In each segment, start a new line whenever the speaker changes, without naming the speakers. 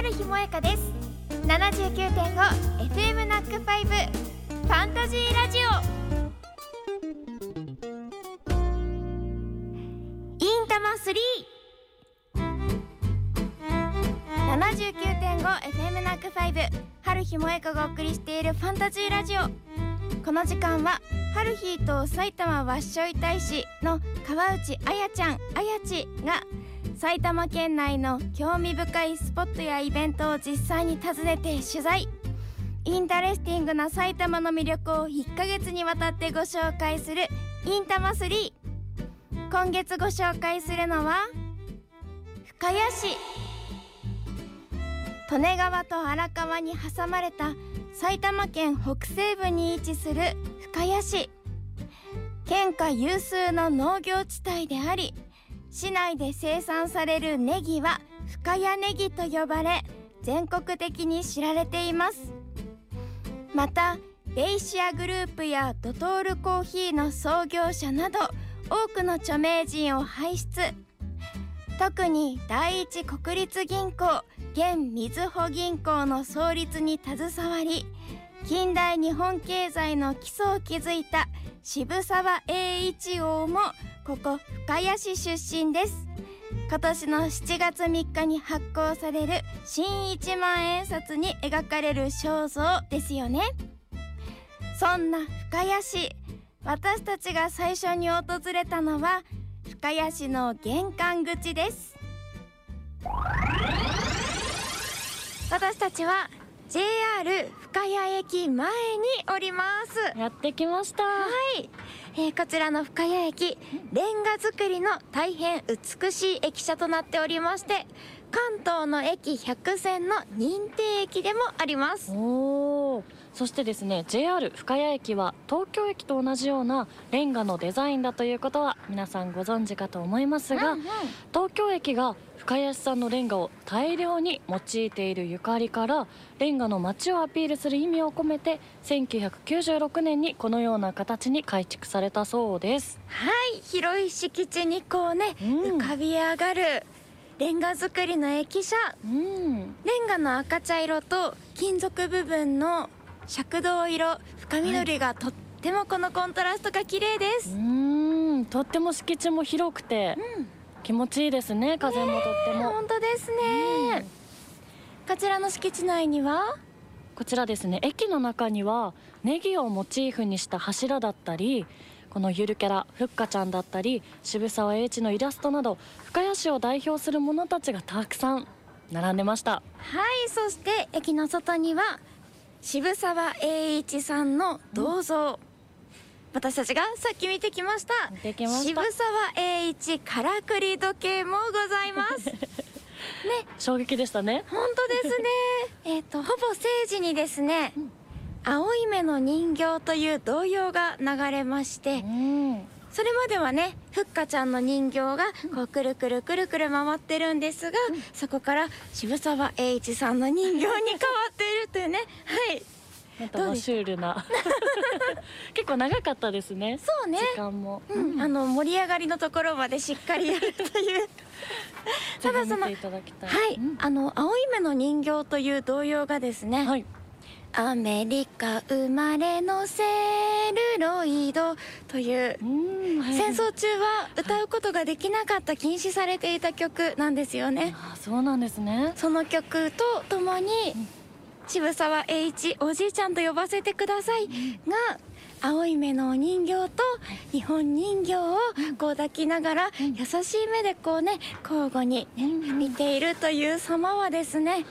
春日萌香です。79.5FM ナックファイブファンタジーラジオ。インタマ 379.5FM ナックファイブ春日萌香がお送りしているファンタジーラジオ。この時間は春日と埼玉わっしょい大使の川内あやちゃんあやちが埼玉県内の興味深いスポットやイベントを実際に訪ねて取材。インタレスティングな埼玉の魅力を1ヶ月にわたってご紹介するインタマ3今月ご紹介するのは深谷市。利根川と荒川に挟まれた埼玉県北西部に位置する深谷市。県下有数の農業地帯であり市内で生産されるネギは深谷ネギと呼ばれ全国的に知られています。またベイシアグループやドトールコーヒーの創業者など多くの著名人を輩出。特に第一国立銀行現みずほ銀行の創立に携わり近代日本経済の基礎を築いた渋沢栄一王もここ深谷市出身です。今年の7月3日に発行される新一万円札に描かれる肖像ですよね。そんな深谷市私たちが最初に訪れたのは深谷市の玄関口です。私たちは JR 深谷駅前におります。
やってきました。
はい、えーこちらの深谷駅レンガ造りの大変美しい駅舎となっておりまして関東の駅100線の認定駅でもあります。
おおそしてですね JR 深谷駅は東京駅と同じようなレンガのデザインだということは皆さんご存知かと思いますが、
うんうん。
東京駅が深谷市産のレンガを大量に用いているゆかりからレンガの街をアピールする意味を込めて1996年にこのような形に改築されたそうです。
はい広い敷地にこうね、
うん。
浮かび上がるレンガ造りの駅舎。
うん。
レンガの赤茶色と金属部分の赤銅色深緑がとってもこのコントラストが綺麗です、
うーんとっても敷地も広くて
うん
気持ちいいですね風もとっても、
本当ですね、こちらの敷地内には？
こちらですね。駅の中にはネギをモチーフにした柱だったりこのゆるキャラふっかちゃんだったり渋沢栄一のイラストなど深谷市を代表するものたちがたくさん並んでました。
はいそして駅の外には渋沢栄一さんの銅像、私たちがさっき見てきました。渋沢栄一からくり時計もございます。ね
衝撃でしたね。
本当ですね。えっとほぼ政治にですね、青い目の人形という童謡が流れまして、
うん。
それまではねふっかちゃんの人形がこうくるくるくるくる回ってるんですが、そこから渋沢栄一さんの人形に変わっているというね。はい
なんかまあシュールな。結構長かったですね。
そうね。
時間も、
うん。あの盛り上がりのところまでしっかりやるという。ただそのはい、
うん。
あの青い目の人形という童謡がですね、
はい。
アメリカ生まれのセルロイドという戦争中は歌うことができなかった禁止されていた曲なんですよね。
あそうなんですね。
その曲とともに渋沢栄一おじいちゃんと呼ばせてくださいが青い目のお人形と日本人形をこう抱きながら優しい目でこうね交互に見ているという様はですね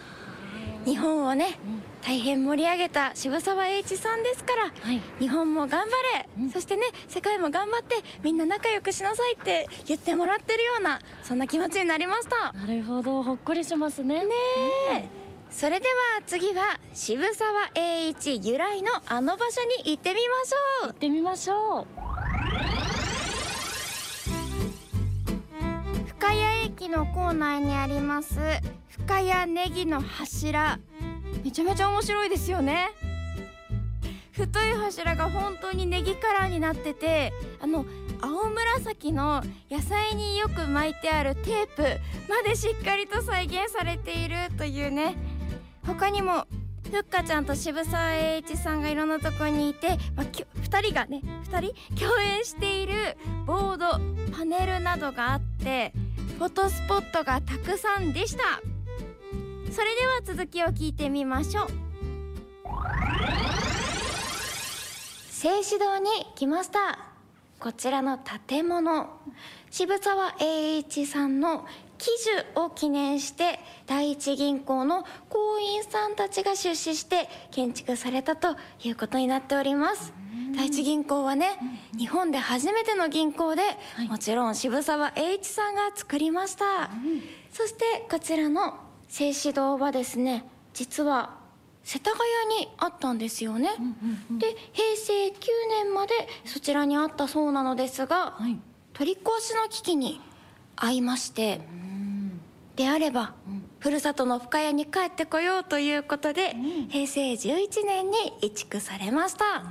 日本をね大変盛り上げた渋沢栄一さんですから
はい。
日本も頑張れ、
うん。
そしてね世界も頑張ってみんな仲良くしなさいって言ってもらってるようなそんな気持ちになりました。
なるほどほっこりしますね。
ねえそれでは次は渋沢栄一由来のあの場所に行ってみましょう。
行ってみましょう。
深谷駅の構内にあります。深谷ネギの柱。めちゃめちゃ面白いですよね。太い柱が本当にネギカラーになっててあの青紫の野菜によく巻いてあるテープまでしっかりと再現されているというね他にもふっかちゃんと渋沢栄一さんがいろんなとこにいて、まあ、2人がね2人共演しているボードパネルなどがあってフォトスポットがたくさんでした。それでは続きを聞いてみましょう。静止堂に来ました。こちらの建物。渋沢栄一さんの喜寿を記念して第一銀行の行員さんたちが出資して建築されたということになっております。第一銀行はね日本で初めての銀行で、はい、もちろん渋沢栄一さんが作りました、そしてこちらの静止堂はですね実は世田谷にあったんですよね、で平成9年までそちらにあったそうなのですが、はい、取り壊しの危機に遭いまして、であれば、うん、ふるさとの深谷に帰ってこようということで、うん、平成11年に移築されました、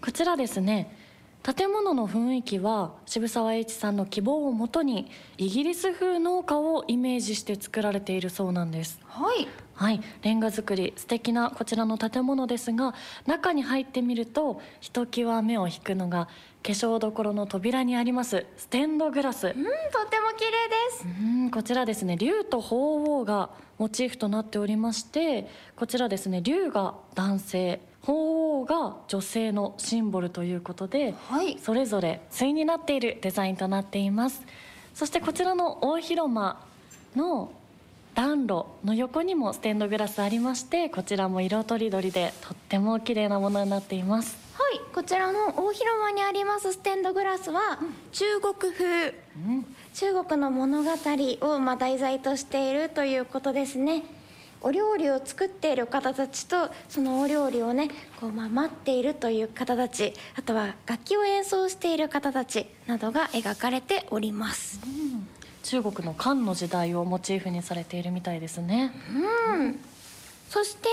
こちらですね建物の雰囲気は渋沢栄一さんの希望をもとにイギリス風農家をイメージして作られているそうなんです。
はい
はいレンガ造り素敵なこちらの建物ですが中に入ってみるとひときわ目を引くのが化粧どころの扉にありますステンドグラス。うんとても
綺麗です。
うんこちらですね竜と鳳凰がモチーフとなっておりましてこちらですね竜が男性鳳凰が女性のシンボルということで、はい、それぞれ対になっているデザインとなっています。そしてこちらの大広間の暖炉の横にもステンドグラスありましてこちらも色とりどりでとっても綺麗なものになっています。
はいこちらの大広間にありますステンドグラスは中国風、うん、中国の物語をま題材としているということですね。お料理を作っている方たちとそのお料理をねこうまあ待っているという方たちあとは楽器を演奏している方たちなどが描かれております、うん
中国の漢の時代をモチーフにされているみたいですね。
うん。そして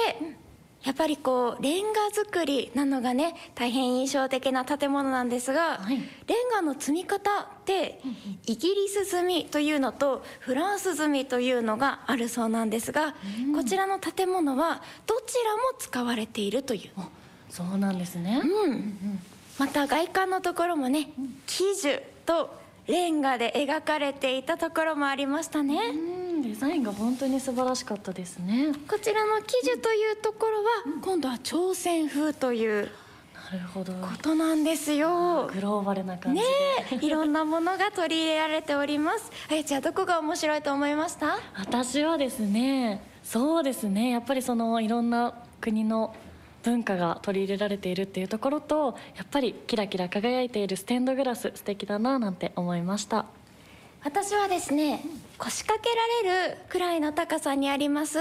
やっぱりこうレンガ造りなのがね大変印象的な建物なんですが、はい、レンガの積み方ってイギリス積みというのとフランス積みというのがあるそうなんですが、うん、こちらの建物はどちらも使われているという。
そうなんですね、
うん、また外観のところもね喜寿とレンガで描かれていたところもありましたね。
デザインが本当に素晴らしかったですね。
こちらの喜寿というところは、今度は朝鮮風という
なるほど。
ことなんですよ。
グローバルな感じ
ねいろんなものが取り入れられております。あやちゃんどこが面白いと思いました？
私はですねそうですね。やっぱりそのいろんな国の文化が取り入れられているっていうところとやっぱりキラキラ輝いているステンドグラス素敵だななんて思いました。
私はですね腰掛けられるくらいの高さにあります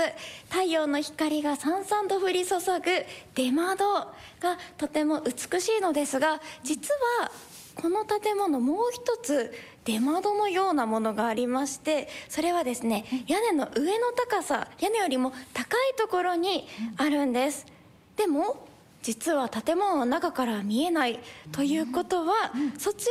太陽の光がさんさんと降り注ぐ出窓がとても美しいのですが実はこの建物もう一つ出窓のようなものがありましてそれはですね屋根の上の高さ屋根よりも高いところにあるんですでも実は建物の中から見えないということは、そち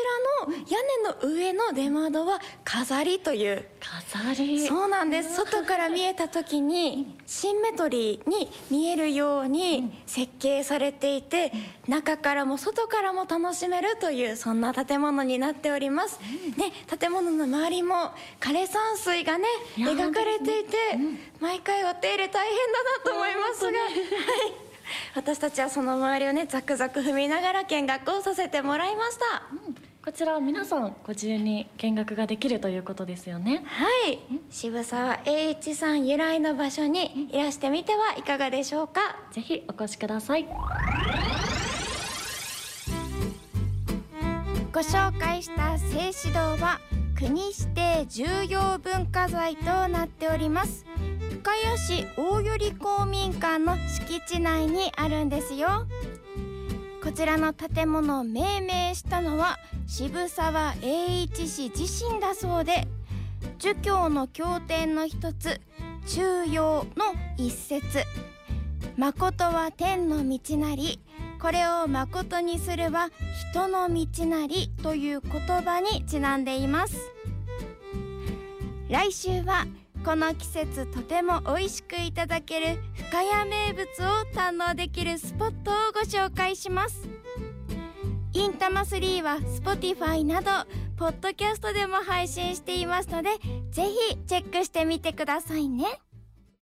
らの屋根の上の出窓は飾りという。
飾り。
そうなんです。外から見えた時にシンメトリーに見えるように設計されていて中からも外からも楽しめるというそんな建物になっております、ね、建物の周りも枯山水がね描かれていて毎回お手入れ大変だなと思いますが。はい 私たちはその周りをねザクザク踏みながら見学をさせてもらいました、
うん、こちら皆さんご自由に見学ができるということですよね。
はい。渋沢栄一さん由来の場所にいらしてみてはいかがでしょうか。
ぜひお越しください。
ご紹介した静止堂は国指定重要文化財となっております。深谷市大寄公民館の敷地内にあるんですよ。こちらの建物を命名したのは渋沢栄一氏自身だそうで儒教の経典の一つ中庸の一節。誠は天の道なりこれを誠にするは人の道なりという言葉にちなんでいます。来週はこの季節とても美味しくいただける深谷名物を堪能できるスポットをご紹介します。インタマ3は Spotify などポッドキャストでも配信していますのでぜひチェックしてみてくださいね。